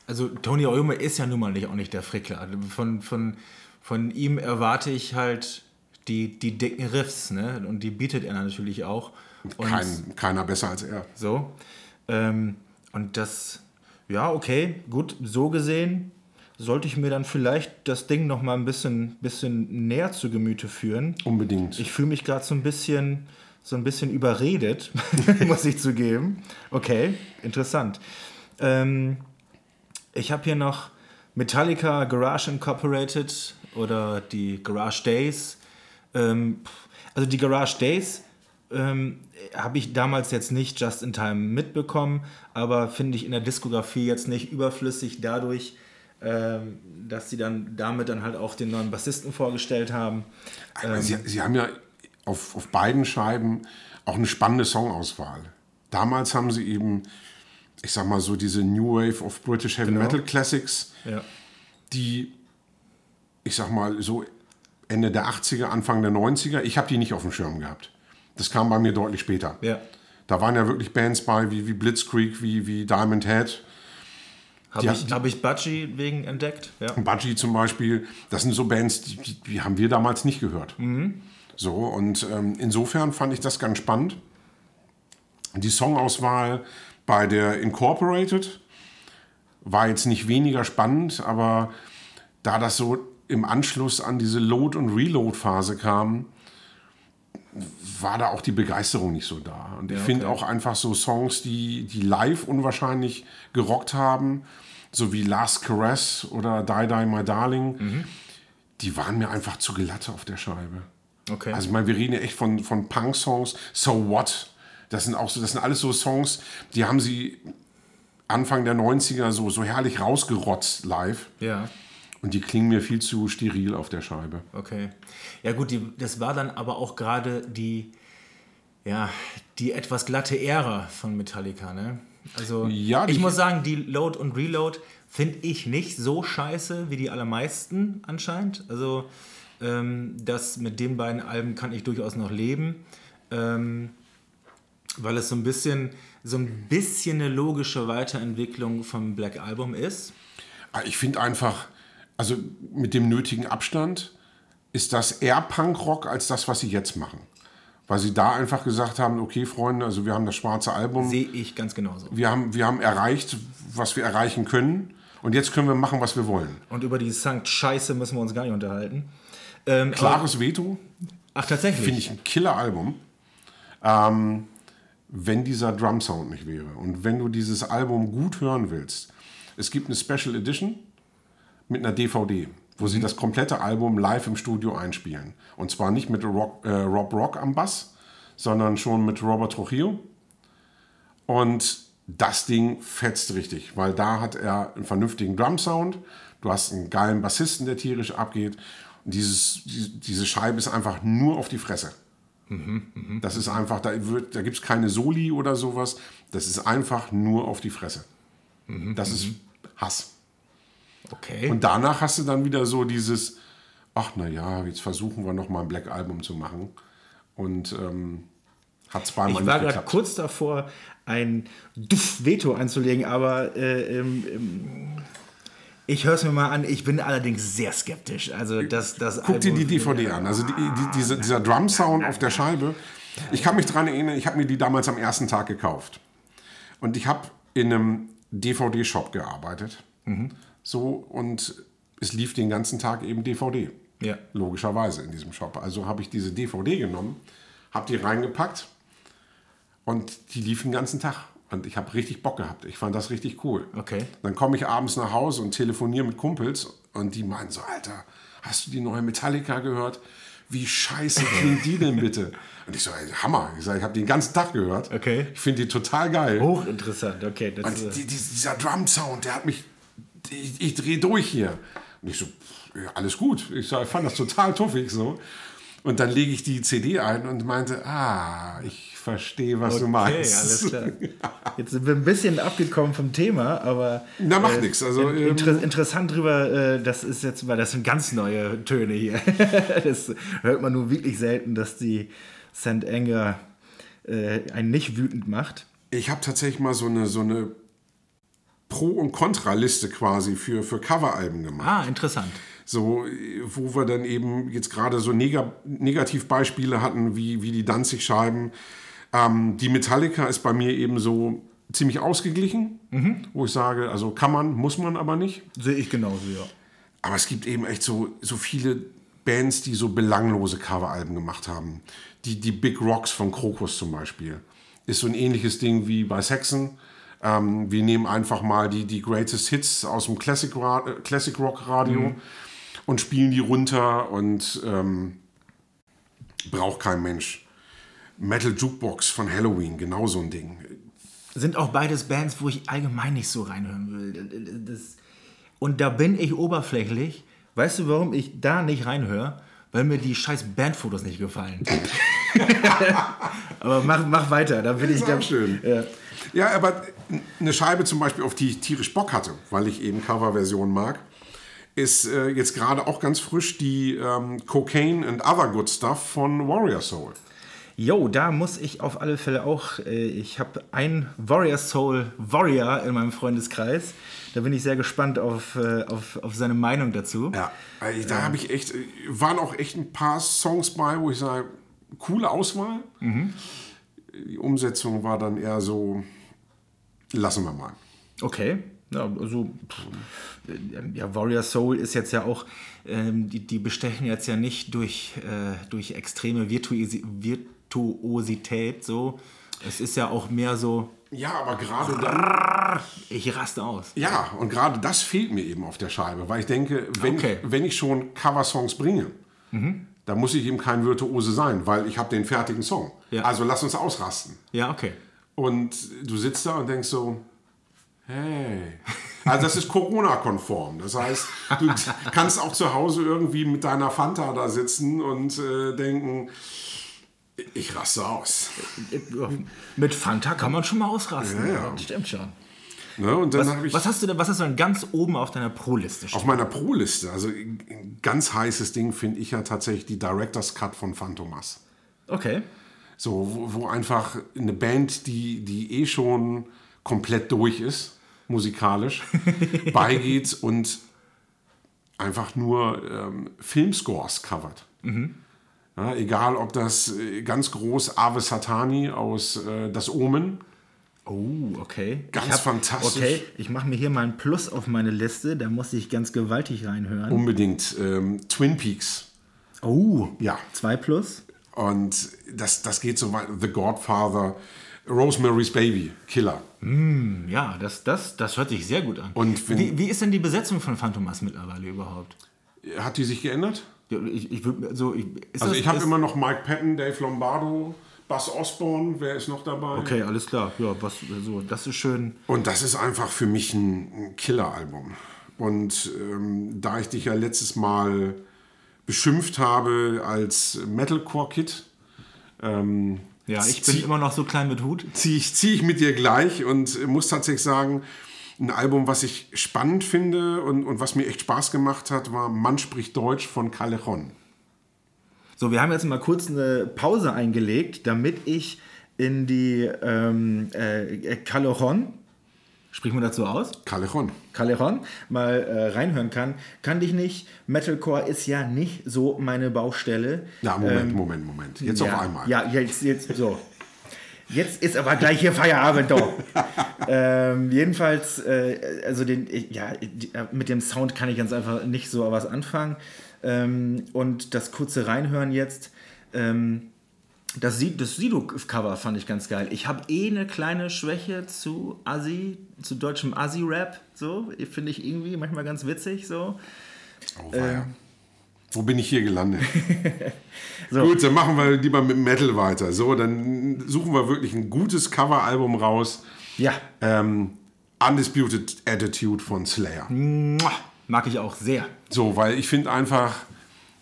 Also Tony Iommi ist ja nun mal nicht, auch nicht der Frickler. Von, von, von ihm erwarte ich halt die, die dicken Riffs, ne? Und die bietet er natürlich auch. Und Kein, keiner besser als er. so. Ähm, und das, ja, okay, gut, so gesehen sollte ich mir dann vielleicht das Ding noch mal ein bisschen, bisschen näher zu Gemüte führen. Unbedingt. Ich fühle mich gerade so ein bisschen so ein bisschen überredet, <laughs> muss ich zugeben. Okay, interessant. Ähm, ich habe hier noch Metallica Garage Incorporated oder die Garage Days. Ähm, also die Garage Days ähm, habe ich damals jetzt nicht just in time mitbekommen, aber finde ich in der Diskografie jetzt nicht überflüssig dadurch, ähm, dass sie dann damit dann halt auch den neuen Bassisten vorgestellt haben. Aber Sie, Sie haben ja auf, auf beiden Scheiben auch eine spannende Songauswahl. Damals haben Sie eben, ich sag mal so, diese New Wave of British Heavy Genau. Metal Classics, Ja. die, ich sag mal, so Ende der 80er, Anfang der 90er, ich habe die nicht auf dem Schirm gehabt. Das kam bei mir deutlich später. Ja. Da waren ja wirklich Bands bei, wie, wie Blitzkrieg, wie, wie Diamond Head. Habe ich, hab ich Budgie wegen entdeckt? Ja. Budgie zum Beispiel, das sind so Bands, die, die, haben wir damals nicht gehört. So, und ähm, insofern fand ich das ganz spannend. Die Songauswahl bei der Incorporated war jetzt nicht weniger spannend, aber da das so im Anschluss an diese Load- und Reload-Phase kam, war da auch die Begeisterung nicht so da. Und ich Ja, finde okay. auch einfach so Songs, die, die live unwahrscheinlich gerockt haben, so wie Last Caress oder Die Die My Darling, Mhm. die waren mir einfach zu glatte auf der Scheibe. Okay. Also ich meine, wir reden ja echt von, von Punk-Songs. So What? Das sind auch so, das sind alles so Songs, die haben sie Anfang der 90er so, so herrlich rausgerotzt live. ja, Und die klingen mir viel zu steril auf der Scheibe. okay. Ja gut, die, das war dann aber auch gerade die, ja, die etwas glatte Ära von Metallica, ne? Also Ja, ich muss sagen, die Load und Reload finde ich nicht so scheiße wie die allermeisten anscheinend. Also ähm, das mit den beiden Alben kann ich durchaus noch leben. Ähm, Weil es so ein bisschen, so ein bisschen eine logische Weiterentwicklung vom Black Album ist. Ah, Ich finde einfach, also mit dem nötigen Abstand ist das eher Punkrock als das, was sie jetzt machen. Weil sie da einfach gesagt haben, okay, Freunde, also wir haben das schwarze Album, Sehe ich ganz genauso. wir haben, wir haben erreicht, was wir erreichen können und jetzt können wir machen, was wir wollen. Und über die Sankt Scheiße müssen wir uns gar nicht unterhalten. Ähm, aber, Klares Veto, ach, tatsächlich. finde ich ein Killer-Album, ähm, wenn dieser Drum-Sound nicht wäre. Und wenn du dieses Album gut hören willst, es gibt eine Special Edition mit einer DVD, wo sie das komplette Album live im Studio einspielen. Und zwar nicht mit Rock, äh, Rob Rock am Bass, sondern schon mit Robert Trujillo. Und das Ding fetzt richtig, weil da hat er einen vernünftigen Drum-Sound. Du hast einen geilen Bassisten, der tierisch abgeht. Und dieses, die, diese Scheibe ist einfach nur auf die Fresse. Das ist einfach, da, da gibt es keine Soli oder sowas. Das ist einfach nur auf die Fresse. Das ist Hass. Okay. Und danach hast du dann wieder so dieses, ach naja, jetzt versuchen wir noch mal ein Black Album zu machen. Und ähm, hat zweimal ich war gerade kurz davor, ein Duff-Veto einzulegen, aber äh, ähm, ähm, ich höre es mir mal an. Ich bin allerdings sehr skeptisch. Also das, das Guck dir die Album- DVD an. Also die, die, diese, dieser Drum-Sound auf der Scheibe. Ich kann mich daran erinnern, ich habe mir die damals am ersten Tag gekauft. Und ich habe in einem DVD-Shop gearbeitet. So, und es lief den ganzen Tag eben DVD. Ja. Logischerweise in diesem Shop. Also habe ich diese DVD genommen, habe die reingepackt und die lief den ganzen Tag. Und ich habe richtig Bock gehabt. Ich fand das richtig cool. Okay. Dann komme ich abends nach Hause und telefoniere mit Kumpels und die meinen so, Alter, hast du die neue Metallica gehört? Wie scheiße klingt die denn <laughs> bitte? Und ich so, ey, Hammer. Ich sage, ich habe die den ganzen Tag gehört. Okay. Ich finde die total geil. Hochinteressant, okay. Das Und ist, die, die, dieser Drum-Sound, der hat mich, ich, ich drehe durch hier. Und ich so, ja, alles gut. Ich, so, ich fand das total tuffig so. Und dann lege ich die CD ein und meinte, ah, ich verstehe, was du okay, meinst. alles <laughs> klar. Jetzt sind wir ein bisschen abgekommen vom Thema, aber Na, macht nix. Also, in- inter interessant drüber, äh, das ist jetzt, weil das sind ganz neue Töne hier. <laughs> das hört man nur wirklich selten, dass die St. Anger äh, einen nicht wütend macht. Ich habe tatsächlich mal so eine, so eine Pro- und Kontraliste quasi für, für Coveralben gemacht. Ah, interessant. So, wo wir dann eben jetzt gerade so Neg Negativbeispiele hatten, wie, wie die Danzig-Scheiben. Ähm, die Metallica ist bei mir eben so ziemlich ausgeglichen, wo ich sage, also kann man, muss man aber nicht. Sehe ich genauso, ja. Aber es gibt eben echt so, so viele Bands, die so belanglose Coveralben gemacht haben. Die, die Big Rocks von Krokus zum Beispiel. Ist so ein ähnliches Ding wie bei Saxon. Ähm, wir nehmen einfach mal die, die Greatest Hits aus dem Classic, Ra Classic Rock Radio und spielen die runter und ähm, braucht kein Mensch. Metal Jukebox von Halloween, genau so ein Ding. Sind auch beides Bands, wo ich allgemein nicht so reinhören will. Das, und da bin ich oberflächlich. Weißt du, warum ich da nicht reinhöre? Weil mir die scheiß Bandfotos nicht gefallen. <laughs> Aber mach, mach weiter, da bin ich ist auch schön. Ja. Ja, aber eine Scheibe zum Beispiel, auf die ich tierisch Bock hatte, weil ich eben Coverversionen mag, ist äh, jetzt gerade auch ganz frisch die ähm, Cocaine and Other Good Stuff von Warrior Soul. Jo, da muss ich auf alle Fälle auch. Äh, ich habe ein Warrior Soul Warrior in meinem Freundeskreis. Da bin ich sehr gespannt auf, äh, auf, auf seine Meinung dazu. Ja, also da habe ich echt, äh, waren auch echt ein paar Songs bei, wo ich sage, coole Auswahl. Die Umsetzung war dann eher so, lassen wir mal. Okay. Ja, also, pff, ja, Warrior Soul ist jetzt ja auch, ähm, die, die bestechen jetzt ja nicht durch, äh, durch extreme Virtuosi Virtuosität so. Es ist ja auch mehr so, Ja, aber gerade <laughs> ich raste aus. Ja, und gerade das fehlt mir eben auf der Scheibe, weil ich denke, wenn, Okay. ich, wenn ich schon Coversongs bringe, dann muss ich eben kein Virtuose sein, weil ich habe den fertigen Song. Ja. Also lass uns ausrasten. Ja, okay. Und du sitzt da und denkst so, hey. Also das ist Corona-konform. Das heißt, du <laughs> kannst auch zu Hause irgendwie mit deiner Fanta da sitzen und äh, denken, ich raste aus. Mit Fanta kann man schon mal ausrasten. Ja, ja. Das stimmt schon. Ne? Und dann habe ich Was hast du denn, was hast du denn ganz oben auf deiner Pro-Liste stehen? Auf meiner Pro-Liste, also ein ganz heißes Ding finde ich ja tatsächlich die Director's Cut von Phantomas. Okay. So, wo, wo einfach eine Band, die, die eh schon komplett durch ist, musikalisch, <laughs> beigeht und einfach nur ähm, Filmscores covert. Ja, egal, ob das äh, ganz groß Ave Satani aus äh, Das Omen, Oh, okay. Ganz hab, fantastisch. Okay, ich mache mir hier mal ein Plus auf meine Liste, da muss ich ganz gewaltig reinhören. unbedingt ähm, Twin Peaks. Oh, Ja. Zwei Plus? Und das, das geht so weit. The Godfather, Rosemary's Baby, Killer. Ja, das, das, das hört sich sehr gut an. Und wenn- wie, wie ist denn die Besetzung von Phantomas mittlerweile überhaupt? Hat die sich geändert? Ich, ich würd, so, ich, Also das- ich habe immer noch Mike Patton, Dave Lombardo, Buzz Osborne, wer ist noch dabei? Okay, alles klar. Ja, was, so, das ist schön. Und das ist einfach für mich ein Killer-Album. Und ähm, da ich dich ja letztes Mal beschimpft habe als Metalcore-Kid, ähm, Ja, ich bin immer noch so klein mit Hut. ziehe ich, zieh ich mit dir gleich und muss tatsächlich sagen, ein Album, was ich spannend finde und, und was mir echt Spaß gemacht hat, war Mann spricht Deutsch von Callejon. So, wir haben jetzt mal kurz eine Pause eingelegt, damit ich in die ähm, äh, Callejon, spricht man dazu aus? Callejon. Callejon mal äh, reinhören kann. Kann dich nicht. Metalcore ist ja nicht so meine Baustelle. Ja, Moment, Moment, Moment. Jetzt Ähm, ja, auf einmal. Ja, jetzt, jetzt so. Jetzt ist aber gleich hier Feierabend doch. <laughs> ähm, jedenfalls, äh, also den, ja, äh, mit dem Sound kann ich ganz einfach nicht so was anfangen. Ähm, und das kurze Reinhören jetzt. Ähm, das, das Sido-Cover fand ich ganz geil. Ich habe eh eine kleine Schwäche zu Assi, zu deutschem Assi-Rap. So, finde ich irgendwie manchmal ganz witzig. So. Oh, weia. Wo bin ich hier gelandet? <laughs> So. Gut, dann machen wir lieber mit Metal weiter. So, dann suchen wir wirklich ein gutes Coveralbum raus. Ja, Ähm, Undisputed Attitude von Slayer. Mua. Mag ich auch sehr. So, weil ich finde einfach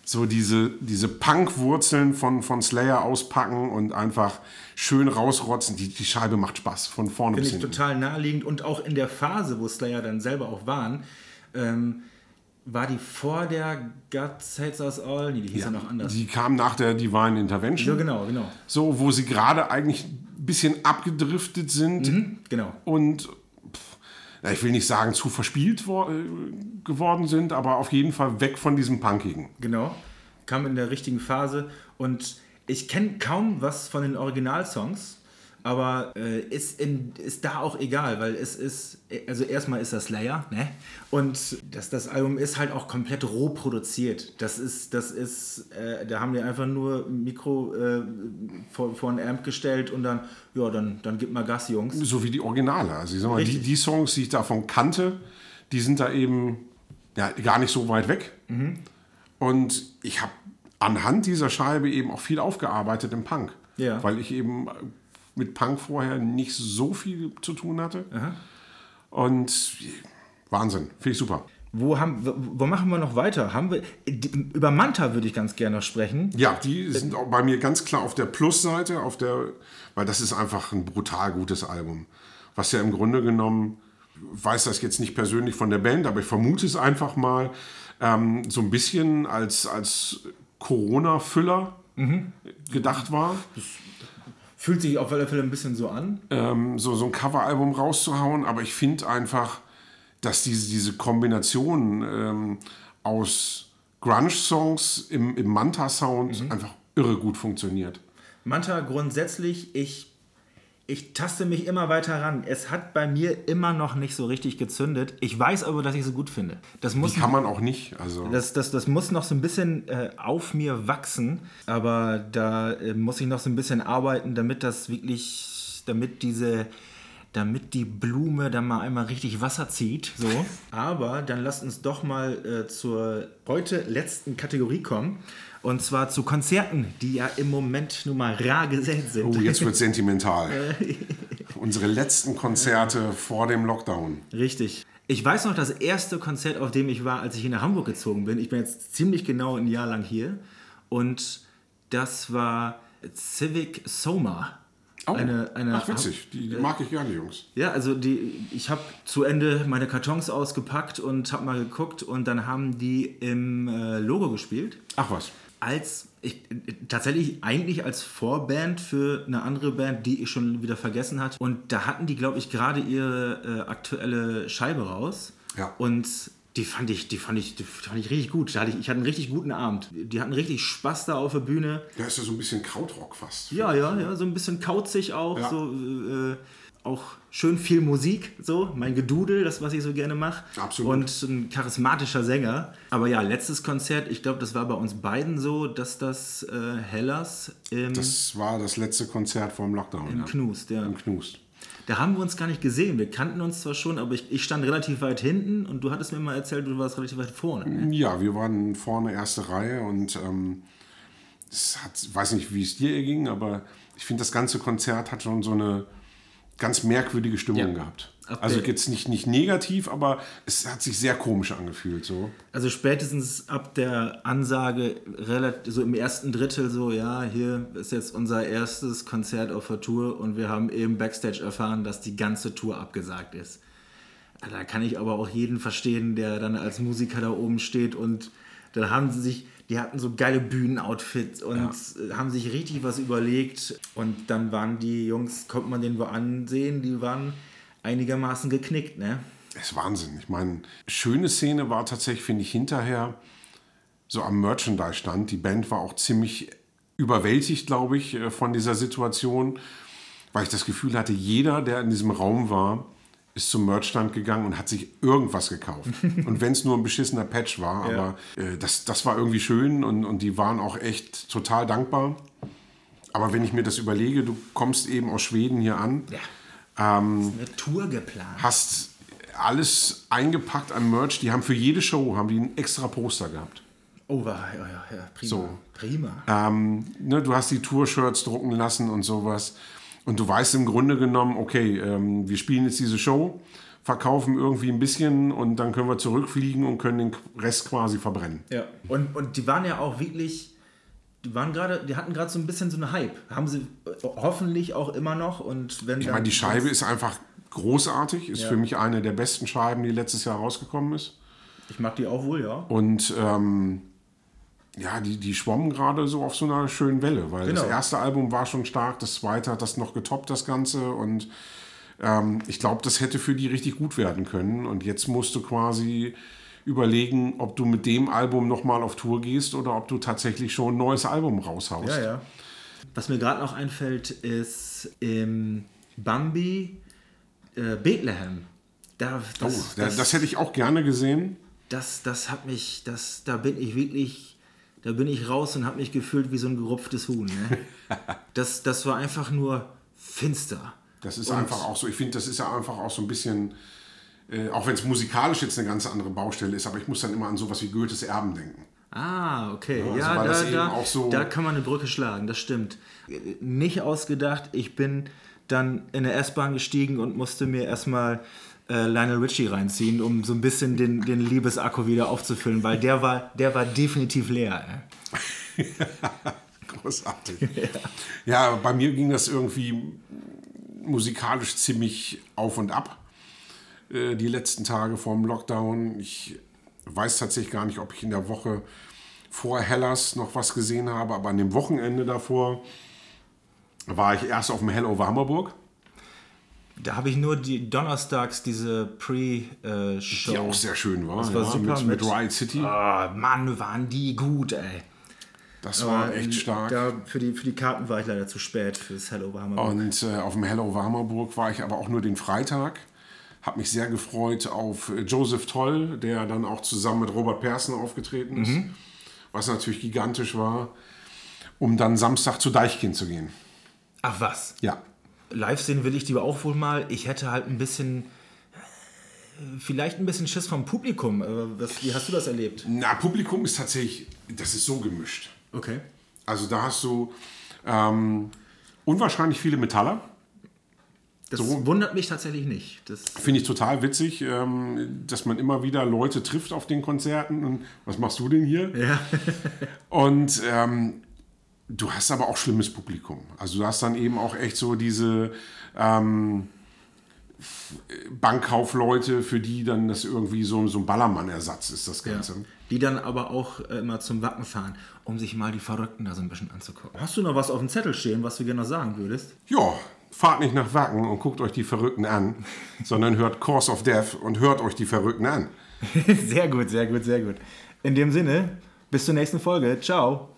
so diese, diese Punk-Wurzeln von, von Slayer auspacken und einfach schön rausrotzen. Die, die Scheibe macht Spaß, von vorne bis Finde ich hinten. total naheliegend und auch in der Phase, wo Slayer dann selber auch waren, ähm, war die vor der God Saves Us All? Nee, die hieß ja, noch anders. Die kam nach der Divine Intervention. ja, genau, genau. So, wo sie gerade eigentlich ein bisschen abgedriftet sind Hm, Genau. und ja, ich will nicht sagen zu verspielt äh, geworden sind, aber auf jeden Fall weg von diesem Punkigen. Genau. Kam in der richtigen Phase und ich kenne kaum was von den Originalsongs, aber äh, ist, in, ist da auch egal, weil es ist, also erstmal ist das Slayer, ne? Und das, das Album ist halt auch komplett roh produziert. Das ist, das ist, äh, da haben die einfach nur ein Mikro äh, vor, vor ein Amp gestellt und dann, ja, dann, dann gib mal Gas, Jungs. So wie die Originale. Also ich sag mal, die, die Songs, die ich davon kannte, die sind da eben ja, gar nicht so weit weg. Mhm. Und ich habe anhand dieser Scheibe eben auch viel aufgearbeitet im Punk. Ja. Weil ich eben mit Punk vorher nicht so viel zu tun hatte. Und Wahnsinn, finde ich super. Wo, haben, wo, machen wir noch weiter? Haben wir, über Manta würde ich ganz gerne noch sprechen. Ja, die sind auch bei mir ganz klar auf der Plusseite, auf der, weil das ist einfach ein brutal gutes Album. Was ja im Grunde genommen, weiß das jetzt nicht persönlich von der Band, aber ich vermute es einfach mal, ähm, so ein bisschen als, als Corona-Füller gedacht war. Fühlt sich auf alle Fälle ein bisschen so an. ähm, so, so ein Coveralbum rauszuhauen, aber ich finde einfach, dass diese, diese Kombination ähm, aus Grunge-Songs im, im Manta-Sound einfach irre gut funktioniert. Manta grundsätzlich, ich, ich taste mich immer weiter ran. Es hat bei mir immer noch nicht so richtig gezündet. Ich weiß aber, dass ich es so gut finde. Das muss, Die kann man auch nicht. Also das, das, das muss noch so ein bisschen äh, auf mir wachsen. Aber da äh, muss ich noch so ein bisschen arbeiten, damit das wirklich, damit diese, damit die Blume dann mal einmal richtig Wasser zieht. So. <laughs> Aber dann lasst uns doch mal äh, zur heute letzten Kategorie kommen. Und zwar zu Konzerten, die ja im Moment nun mal rar gesät sind. oh, jetzt wird sentimental. <laughs> Unsere letzten Konzerte vor dem Lockdown. Richtig. Ich weiß noch, das erste Konzert, auf dem ich war, als ich hier nach Hamburg gezogen bin. Ich bin jetzt ziemlich genau ein Jahr lang hier. Und das war Civic Soma. Oh, Eine- eine- ach witzig, die, die mag ich gerne, Jungs. Ja, also die, ich habe zu Ende meine Kartons ausgepackt und habe mal geguckt und dann haben die im äh, Logo gespielt. Ach was. Als ich, tatsächlich eigentlich als Vorband für eine andere Band, die ich schon wieder vergessen hatte. Und da hatten die, glaube ich, gerade ihre äh, aktuelle Scheibe raus. Ja. Und die fand ich, die fand ich, die fand ich richtig gut. Da hatte ich, ich hatte einen richtig guten Abend. Die hatten richtig Spaß da auf der Bühne. Ja, ist ja so ein bisschen Krautrock fast. Ja, ja, ja, so ein bisschen kauzig auch, Ja. so äh, auch schön viel Musik, so mein Gedudel, das was ich so gerne mache. Absolut. Und ein charismatischer Sänger. Aber ja, letztes Konzert, ich glaube, das war bei uns beiden so, dass das äh, Hellas im, Das war das letzte Konzert vor dem Lockdown. im ja. Knust, ja. Im Knust. Da haben wir uns gar nicht gesehen. Wir kannten uns zwar schon, aber ich, ich stand relativ weit hinten und du hattest mir mal erzählt, du warst relativ weit vorne. Ne? Ja, wir waren vorne erste Reihe und ähm, es hat, ich weiß nicht, wie es dir ging, aber ich finde, das ganze Konzert hat schon so eine ganz merkwürdige Stimmung Ja. gehabt. Ab Also jetzt nicht, nicht negativ, aber es hat sich sehr komisch angefühlt. So. Also spätestens ab der Ansage, relativ, so im ersten Drittel, so, ja, hier ist jetzt unser erstes Konzert auf der Tour und wir haben eben Backstage erfahren, dass die ganze Tour abgesagt ist. Da kann ich aber auch jeden verstehen, der dann als Musiker da oben steht und dann haben sie sich, die hatten so geile Bühnenoutfits und haben sich richtig was überlegt und dann waren die Jungs, konnte man denen wo ansehen, die waren einigermaßen geknickt, ne? Es ist Wahnsinn. Ich meine, schöne Szene war tatsächlich, finde ich, hinterher so am Merchandise-Stand. Die Band war auch ziemlich überwältigt, glaube ich, äh, von dieser Situation, weil ich das Gefühl hatte, jeder, der in diesem Raum war, ist zum Merchstand gegangen und hat sich irgendwas gekauft. <laughs> und wenn es nur ein beschissener Patch war, aber äh, das, das war irgendwie schön und, und die waren auch echt total dankbar. Aber wenn ich mir das überlege, du kommst eben aus Schweden hier an, Ja. Ähm, Eine Tour geplant. hast alles eingepackt an Merch. Die haben für jede Show haben die ein extra Poster gehabt. Oh, ja, ja, ja, prima. So. Prima. Ähm, ne, du hast die Tour-Shirts drucken lassen und sowas. Und du weißt im Grunde genommen, okay, ähm, wir spielen jetzt diese Show, verkaufen irgendwie ein bisschen und dann können wir zurückfliegen und können den Rest quasi verbrennen. Ja. Und, und die waren ja auch wirklich, die waren gerade, die hatten gerade so ein bisschen so eine Hype. Haben sie äh, hoffentlich auch immer noch. Und wenn Ich meine, die Scheibe ist einfach großartig, ist für mich eine der besten Scheiben, die letztes Jahr rausgekommen ist. Ich mag die auch wohl, ja. Und ähm, ja, die, die schwommen gerade so auf so einer schönen Welle, weil das Genau. erste Album war schon stark, das zweite hat das noch getoppt, das Ganze. Und ähm, ich glaube, das hätte für die richtig gut werden können. Und jetzt musst du quasi überlegen, ob du mit dem Album nochmal auf Tour gehst oder ob du tatsächlich schon ein neues Album raushaust. Ja, ja. Was mir gerade noch einfällt, ist im Bambi äh, Bethlehem. Da, Oh, das, das, das hätte ich auch gerne gesehen. das, das hat mich, das, da bin ich wirklich, da bin ich raus und habe mich gefühlt wie so ein gerupftes Huhn. Ne? <laughs> das, das war einfach nur finster. Das ist Und- einfach auch so, ich finde, das ist ja einfach auch so ein bisschen, äh, auch wenn es musikalisch jetzt eine ganz andere Baustelle ist, aber ich muss dann immer an sowas wie Goethes Erben denken. Ah, okay. also Ja, weil das da, eben da, auch so- da kann man eine Brücke schlagen, das stimmt. Nicht ausgedacht, ich bin dann in der S-Bahn gestiegen und musste mir erstmal äh, Lionel Richie reinziehen, um so ein bisschen den, den Liebesakku wieder aufzufüllen, weil der war, der war definitiv leer. <laughs> Großartig. ja. bei mir ging das irgendwie musikalisch ziemlich auf und ab. äh, Die letzten Tage vor dem Lockdown. Ich weiß tatsächlich gar nicht, ob ich in der Woche vor Hellas noch was gesehen habe, aber an dem Wochenende davor war ich erst auf dem Hell over Hammerburg. Da habe ich nur die donnerstags diese Pre-Show. Die auch sehr schön war. Das war ja, super mit, mit Riot City. Ah, Mann, waren die gut, ey. Das war Aber echt stark. Da, für, die, für die Karten war ich leider zu spät fürs Hello Hammerburg. Und äh, auf dem Hello Warmerburg war ich aber auch nur den Freitag. Hab mich sehr gefreut auf Joseph Toll, der dann auch zusammen mit Robert Persson aufgetreten ist. Was natürlich gigantisch war. Um dann Samstag zu Deichkind zu gehen. Ach was. Ja. Live sehen will ich die auch wohl mal. Ich hätte halt ein bisschen, äh, vielleicht ein bisschen Schiss vom Publikum. Aber was, wie hast du das erlebt? Na, Publikum ist tatsächlich, das ist so gemischt. Okay. Also da hast du ähm, unwahrscheinlich viele Metaller. Das So. wundert mich tatsächlich nicht. Das, Finde ich total witzig, ähm, dass man immer wieder Leute trifft auf den Konzerten. Und was machst du denn hier? ja. Und ähm, du hast aber auch schlimmes Publikum. Also du hast dann eben auch echt so diese, ähm, Bankkaufleute, für die dann das irgendwie so, so ein Ballermann-Ersatz ist, das Ganze. Ja. Die dann aber auch äh, immer zum Wacken fahren, um sich mal die Verrückten da so ein bisschen anzugucken. Hast du noch was auf dem Zettel stehen, was du gerne noch sagen würdest? Ja, fahrt nicht nach Wacken und guckt euch die Verrückten an, <laughs> sondern hört Course of Death und hört euch die Verrückten an. <laughs> sehr gut, sehr gut, sehr gut. In dem Sinne, bis zur nächsten Folge. Ciao.